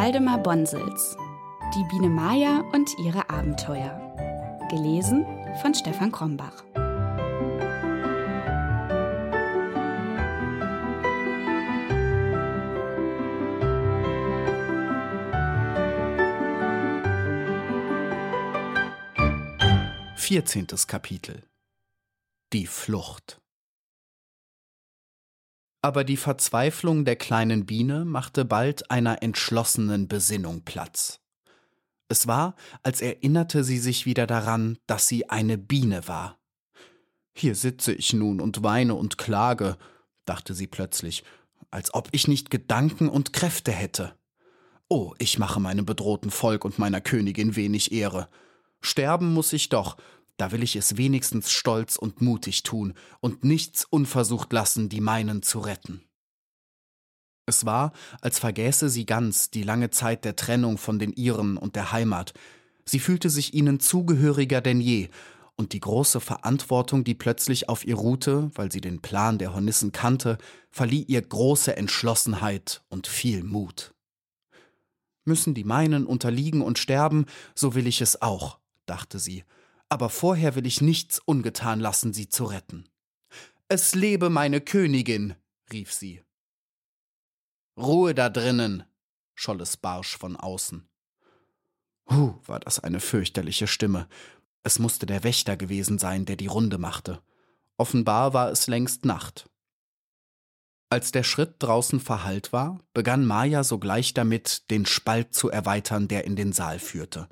Waldemar Bonsels Die Biene Maya und ihre Abenteuer. Gelesen von Stefan Krombach. Vierzehntes Kapitel Die Flucht Aber die Verzweiflung der kleinen Biene machte bald einer entschlossenen Besinnung Platz. Es war, als erinnerte sie sich wieder daran, dass sie eine Biene war. Hier sitze ich nun und weine und klage, dachte sie plötzlich, als ob ich nicht Gedanken und Kräfte hätte. Oh, ich mache meinem bedrohten Volk und meiner Königin wenig Ehre. Sterben muss ich doch, da will ich es wenigstens stolz und mutig tun und nichts unversucht lassen, die meinen zu retten. Es war, als vergäße sie ganz die lange Zeit der Trennung von den ihren und der Heimat. Sie fühlte sich ihnen zugehöriger denn je, und die große Verantwortung, die plötzlich auf ihr ruhte, weil sie den Plan der Hornissen kannte, verlieh ihr große Entschlossenheit und viel Mut. Müssen die meinen unterliegen und sterben, so will ich es auch, dachte sie, aber vorher will ich nichts ungetan lassen, sie zu retten. Es lebe meine Königin, rief sie. Ruhe da drinnen, scholl es barsch von außen. Huh, war das eine fürchterliche Stimme. Es musste der Wächter gewesen sein, der die Runde machte. Offenbar war es längst Nacht. Als der Schritt draußen verhallt war, begann Maja sogleich damit, den Spalt zu erweitern, der in den Saal führte.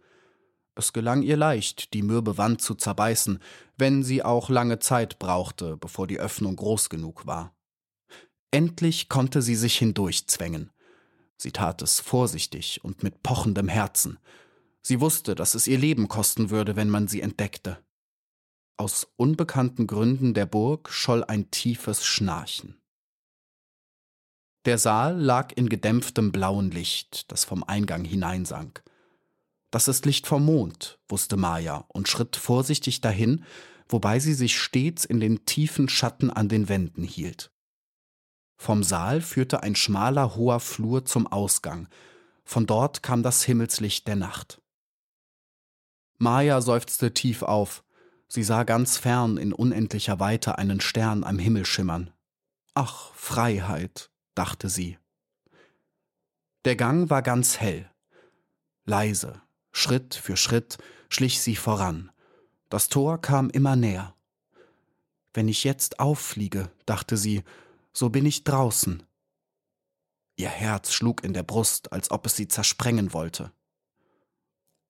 Es gelang ihr leicht, die mürbe Wand zu zerbeißen, wenn sie auch lange Zeit brauchte, bevor die Öffnung groß genug war. Endlich konnte sie sich hindurchzwängen. Sie tat es vorsichtig und mit pochendem Herzen. Sie wusste, dass es ihr Leben kosten würde, wenn man sie entdeckte. Aus unbekannten Gründen der Burg scholl ein tiefes Schnarchen. Der Saal lag in gedämpftem blauen Licht, das vom Eingang hineinsank. Das ist Licht vom Mond, wusste Maja und schritt vorsichtig dahin, wobei sie sich stets in den tiefen Schatten an den Wänden hielt. Vom Saal führte ein schmaler, hoher Flur zum Ausgang. Von dort kam das Himmelslicht der Nacht. Maja seufzte tief auf. Sie sah ganz fern in unendlicher Weite einen Stern am Himmel schimmern. Ach, Freiheit, dachte sie. Der Gang war ganz hell. Leise, Schritt für Schritt schlich sie voran. Das Tor kam immer näher. Wenn ich jetzt auffliege, dachte sie, so bin ich draußen. Ihr Herz schlug in der Brust, als ob es sie zersprengen wollte.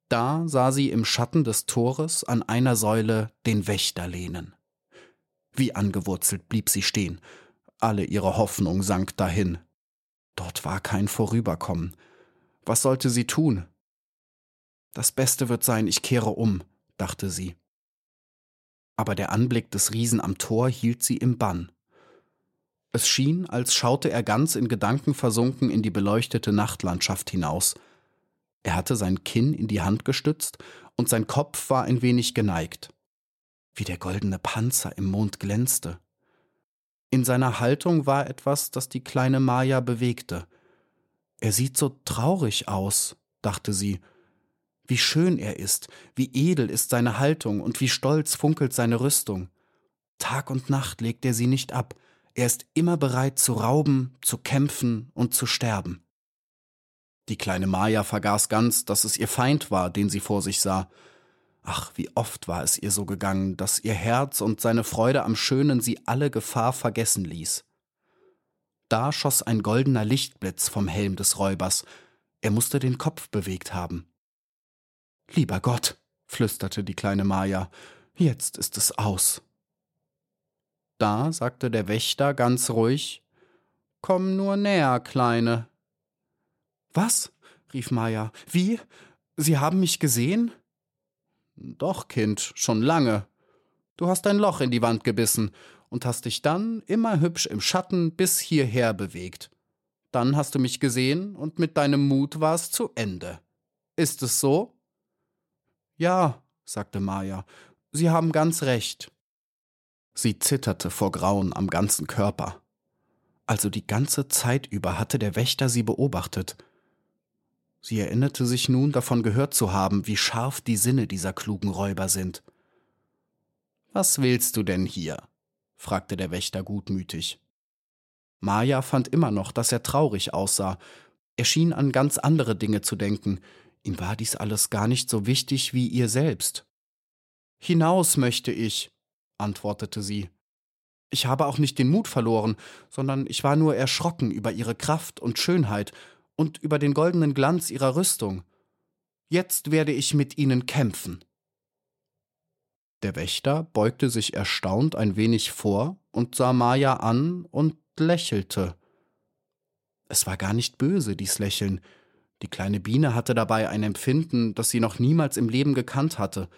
Da sah sie im Schatten des Tores an einer Säule den Wächter lehnen. Wie angewurzelt blieb sie stehen. Alle ihre Hoffnung sank dahin. Dort war kein Vorüberkommen. Was sollte sie tun? Das Beste wird sein, ich kehre um, dachte sie. Aber der Anblick des Riesen am Tor hielt sie im Bann. Es schien, als schaute er ganz in Gedanken versunken in die beleuchtete Nachtlandschaft hinaus. Er hatte sein Kinn in die Hand gestützt und sein Kopf war ein wenig geneigt. Wie der goldene Panzer im Mond glänzte. In seiner Haltung war etwas, das die kleine Maja bewegte. Er sieht so traurig aus, dachte sie. Wie schön er ist, wie edel ist seine Haltung und wie stolz funkelt seine Rüstung. Tag und Nacht legt er sie nicht ab, er ist immer bereit zu rauben, zu kämpfen und zu sterben. Die kleine Maja vergaß ganz, dass es ihr Feind war, den sie vor sich sah. Ach, wie oft war es ihr so gegangen, dass ihr Herz und seine Freude am Schönen sie alle Gefahr vergessen ließ. Da schoss ein goldener Lichtblitz vom Helm des Räubers. Er musste den Kopf bewegt haben. Lieber Gott, flüsterte die kleine Maja, jetzt ist es aus. Da sagte der Wächter ganz ruhig Komm nur näher, Kleine. Was? rief Maja. Wie? Sie haben mich gesehen? Doch, Kind, schon lange. Du hast ein Loch in die Wand gebissen und hast dich dann immer hübsch im Schatten bis hierher bewegt. Dann hast du mich gesehen und mit deinem Mut war es zu Ende. Ist es so? Ja, sagte Maja, Sie haben ganz recht. Sie zitterte vor Grauen am ganzen Körper. Also die ganze Zeit über hatte der Wächter sie beobachtet. Sie erinnerte sich nun davon gehört zu haben, wie scharf die Sinne dieser klugen Räuber sind. Was willst du denn hier? fragte der Wächter gutmütig. Maja fand immer noch, dass er traurig aussah. Er schien an ganz andere Dinge zu denken. Ihm war dies alles gar nicht so wichtig wie ihr selbst. Hinaus möchte ich, antwortete sie. Ich habe auch nicht den Mut verloren, sondern ich war nur erschrocken über ihre Kraft und Schönheit und über den goldenen Glanz ihrer Rüstung. Jetzt werde ich mit ihnen kämpfen. Der Wächter beugte sich erstaunt ein wenig vor und sah Maja an und lächelte. Es war gar nicht böse, dies Lächeln. Die kleine Biene hatte dabei ein Empfinden, das sie noch niemals im Leben gekannt hatte.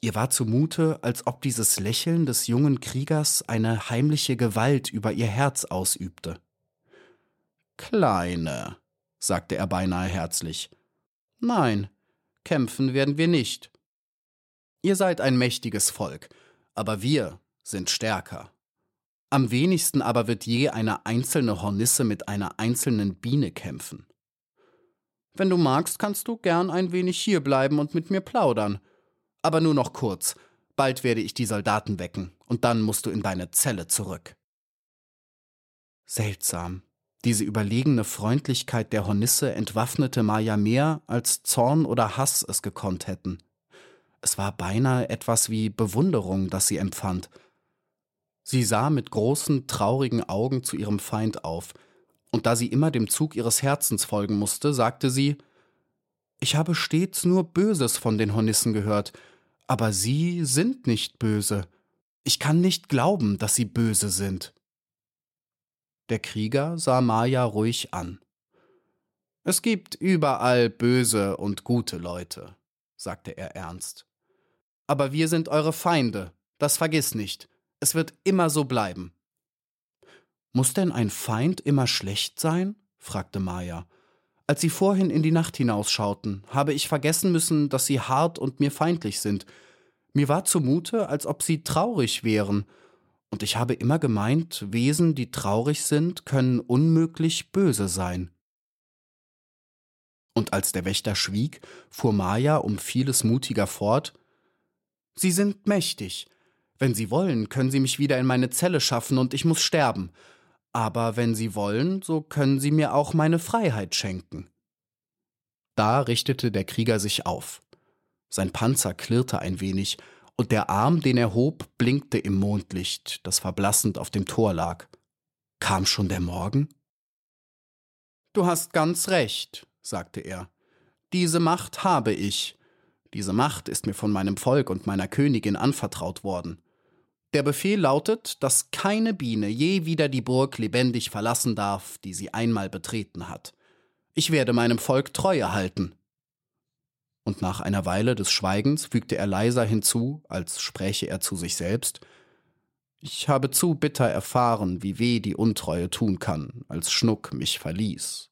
Ihr war zumute, als ob dieses Lächeln des jungen Kriegers eine heimliche Gewalt über ihr Herz ausübte. Kleine, sagte er beinahe herzlich. Nein, kämpfen werden wir nicht. Ihr seid ein mächtiges Volk, aber wir sind stärker. Am wenigsten aber wird je eine einzelne Hornisse mit einer einzelnen Biene kämpfen. Wenn du magst, kannst du gern ein wenig hierbleiben und mit mir plaudern. Aber nur noch kurz. Bald werde ich die Soldaten wecken, und dann musst du in deine Zelle zurück. Seltsam, diese überlegene Freundlichkeit der Hornisse entwaffnete Maja mehr, als Zorn oder Hass es gekonnt hätten. Es war beinahe etwas wie Bewunderung, das sie empfand. Sie sah mit großen, traurigen Augen zu ihrem Feind auf, und da sie immer dem Zug ihres Herzens folgen musste, sagte sie Ich habe stets nur Böses von den Hornissen gehört, aber sie sind nicht böse. Ich kann nicht glauben, dass sie böse sind. Der Krieger sah Maja ruhig an. Es gibt überall böse und gute Leute, sagte er ernst. Aber wir sind eure Feinde, das vergiss nicht. Es wird immer so bleiben. Muss denn ein Feind immer schlecht sein? fragte Maja. Als sie vorhin in die Nacht hinausschauten, habe ich vergessen müssen, dass sie hart und mir feindlich sind. Mir war zumute, als ob sie traurig wären, und ich habe immer gemeint, Wesen, die traurig sind, können unmöglich böse sein. Und als der Wächter schwieg, fuhr Maja um vieles mutiger fort Sie sind mächtig. Wenn Sie wollen, können Sie mich wieder in meine Zelle schaffen und ich muss sterben. Aber wenn Sie wollen, so können Sie mir auch meine Freiheit schenken. Da richtete der Krieger sich auf. Sein Panzer klirrte ein wenig, und der Arm, den er hob, blinkte im Mondlicht, das verblassend auf dem Tor lag. Kam schon der Morgen? Du hast ganz recht, sagte er. Diese Macht habe ich. Diese Macht ist mir von meinem Volk und meiner Königin anvertraut worden. Der Befehl lautet, dass keine Biene je wieder die Burg lebendig verlassen darf, die sie einmal betreten hat. Ich werde meinem Volk Treue halten. Und nach einer Weile des Schweigens fügte er leiser hinzu, als spräche er zu sich selbst Ich habe zu bitter erfahren, wie weh die Untreue tun kann, als Schnuck mich verließ.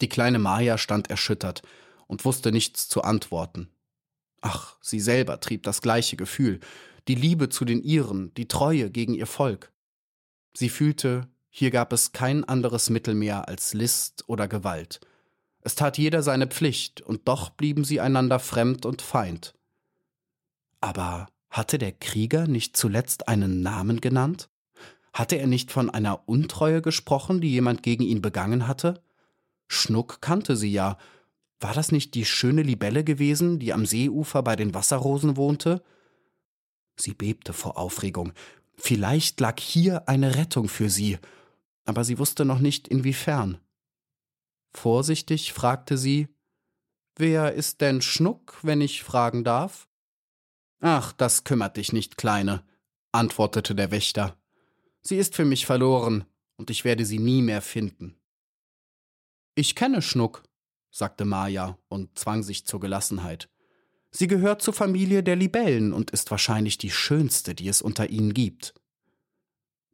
Die kleine Maya stand erschüttert und wusste nichts zu antworten. Ach, sie selber trieb das gleiche Gefühl, die Liebe zu den Iren, die Treue gegen ihr Volk. Sie fühlte, hier gab es kein anderes Mittel mehr als List oder Gewalt. Es tat jeder seine Pflicht, und doch blieben sie einander fremd und Feind. Aber hatte der Krieger nicht zuletzt einen Namen genannt? Hatte er nicht von einer Untreue gesprochen, die jemand gegen ihn begangen hatte? Schnuck kannte sie ja. War das nicht die schöne Libelle gewesen, die am Seeufer bei den Wasserrosen wohnte? Sie bebte vor Aufregung. Vielleicht lag hier eine Rettung für sie, aber sie wusste noch nicht inwiefern. Vorsichtig fragte sie Wer ist denn Schnuck, wenn ich fragen darf? Ach, das kümmert dich nicht, Kleine, antwortete der Wächter. Sie ist für mich verloren, und ich werde sie nie mehr finden. Ich kenne Schnuck, sagte Maja und zwang sich zur Gelassenheit. Sie gehört zur Familie der Libellen und ist wahrscheinlich die schönste, die es unter ihnen gibt.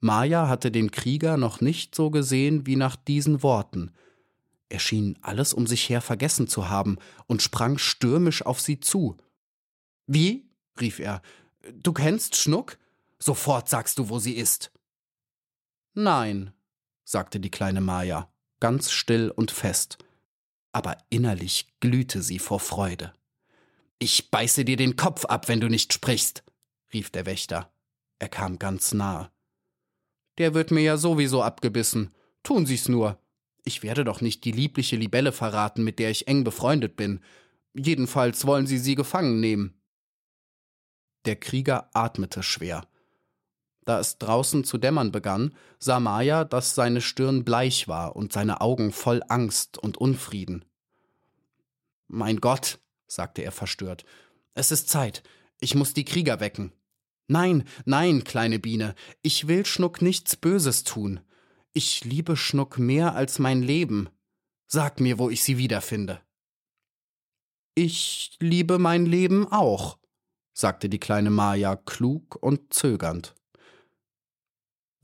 Maja hatte den Krieger noch nicht so gesehen wie nach diesen Worten. Er schien alles um sich her vergessen zu haben und sprang stürmisch auf sie zu. Wie? rief er. Du kennst Schnuck? Sofort sagst du, wo sie ist. Nein, sagte die kleine Maja, ganz still und fest. Aber innerlich glühte sie vor Freude. Ich beiße dir den Kopf ab, wenn du nicht sprichst, rief der Wächter. Er kam ganz nahe. Der wird mir ja sowieso abgebissen. Tun Sie's nur. Ich werde doch nicht die liebliche Libelle verraten, mit der ich eng befreundet bin. Jedenfalls wollen sie sie gefangen nehmen. Der Krieger atmete schwer. Da es draußen zu dämmern begann, sah Maya, dass seine Stirn bleich war und seine Augen voll Angst und Unfrieden. Mein Gott, sagte er verstört, es ist Zeit, ich muss die Krieger wecken. Nein, nein, kleine Biene, ich will Schnuck nichts Böses tun. Ich liebe Schnuck mehr als mein Leben. Sag mir, wo ich sie wiederfinde. Ich liebe mein Leben auch, sagte die kleine Maja klug und zögernd.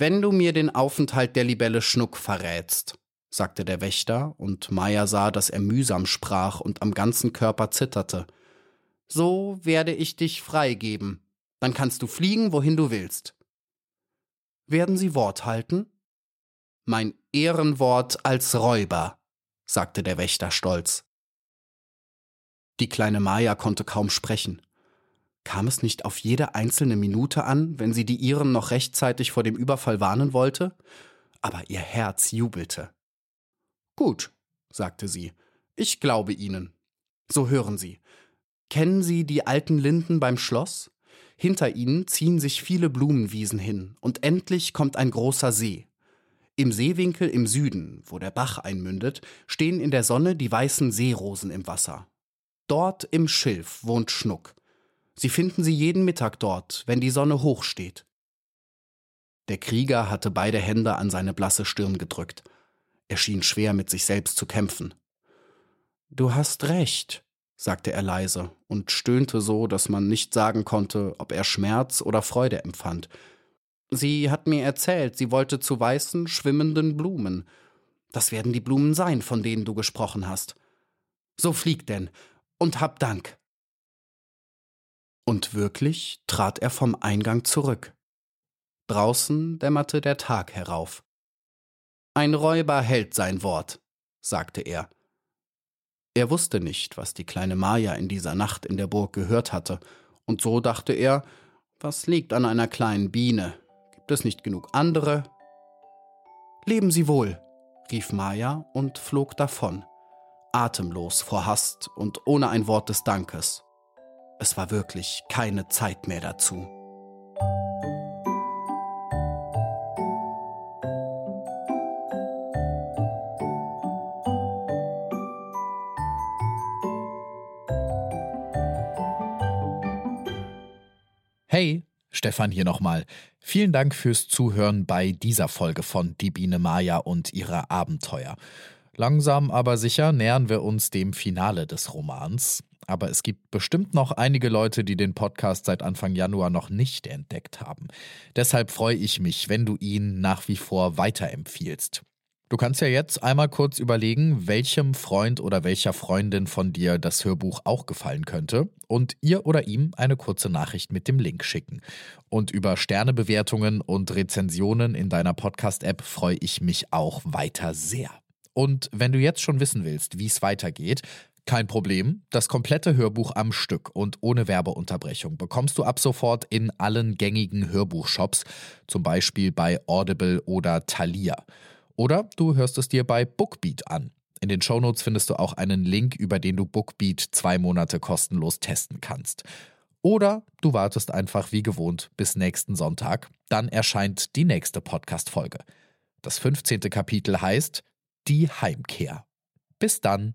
Wenn du mir den Aufenthalt der Libelle Schnuck verrätst, sagte der Wächter, und Meier sah, dass er mühsam sprach und am ganzen Körper zitterte, so werde ich dich freigeben, dann kannst du fliegen, wohin du willst. Werden Sie Wort halten? Mein Ehrenwort als Räuber, sagte der Wächter stolz. Die kleine Maja konnte kaum sprechen. Kam es nicht auf jede einzelne Minute an, wenn sie die Iren noch rechtzeitig vor dem Überfall warnen wollte? Aber ihr Herz jubelte. Gut, sagte sie, ich glaube Ihnen. So hören Sie. Kennen Sie die alten Linden beim Schloss? Hinter ihnen ziehen sich viele Blumenwiesen hin, und endlich kommt ein großer See. Im Seewinkel im Süden, wo der Bach einmündet, stehen in der Sonne die weißen Seerosen im Wasser. Dort im Schilf wohnt Schnuck. Sie finden sie jeden Mittag dort, wenn die Sonne hoch steht. Der Krieger hatte beide Hände an seine blasse Stirn gedrückt. Er schien schwer mit sich selbst zu kämpfen. Du hast recht, sagte er leise und stöhnte so, dass man nicht sagen konnte, ob er Schmerz oder Freude empfand. Sie hat mir erzählt, sie wollte zu weißen, schwimmenden Blumen. Das werden die Blumen sein, von denen du gesprochen hast. So flieg denn und hab Dank. Und wirklich trat er vom Eingang zurück. Draußen dämmerte der Tag herauf. Ein Räuber hält sein Wort, sagte er. Er wusste nicht, was die kleine Maja in dieser Nacht in der Burg gehört hatte, und so dachte er, was liegt an einer kleinen Biene? Gibt es nicht genug andere? Leben Sie wohl, rief Maja und flog davon, atemlos vor Hast und ohne ein Wort des Dankes. Es war wirklich keine Zeit mehr dazu. Hey, Stefan hier nochmal. Vielen Dank fürs Zuhören bei dieser Folge von Die Biene Maya und ihre Abenteuer. Langsam aber sicher nähern wir uns dem Finale des Romans. Aber es gibt bestimmt noch einige Leute, die den Podcast seit Anfang Januar noch nicht entdeckt haben. Deshalb freue ich mich, wenn du ihn nach wie vor weiterempfiehlst. Du kannst ja jetzt einmal kurz überlegen, welchem Freund oder welcher Freundin von dir das Hörbuch auch gefallen könnte und ihr oder ihm eine kurze Nachricht mit dem Link schicken. Und über Sternebewertungen und Rezensionen in deiner Podcast-App freue ich mich auch weiter sehr. Und wenn du jetzt schon wissen willst, wie es weitergeht, kein Problem. Das komplette Hörbuch am Stück und ohne Werbeunterbrechung bekommst du ab sofort in allen gängigen Hörbuchshops, zum Beispiel bei Audible oder Thalia. Oder du hörst es dir bei Bookbeat an. In den Shownotes findest du auch einen Link, über den du Bookbeat zwei Monate kostenlos testen kannst. Oder du wartest einfach wie gewohnt bis nächsten Sonntag, dann erscheint die nächste Podcast-Folge. Das 15. Kapitel heißt Die Heimkehr. Bis dann.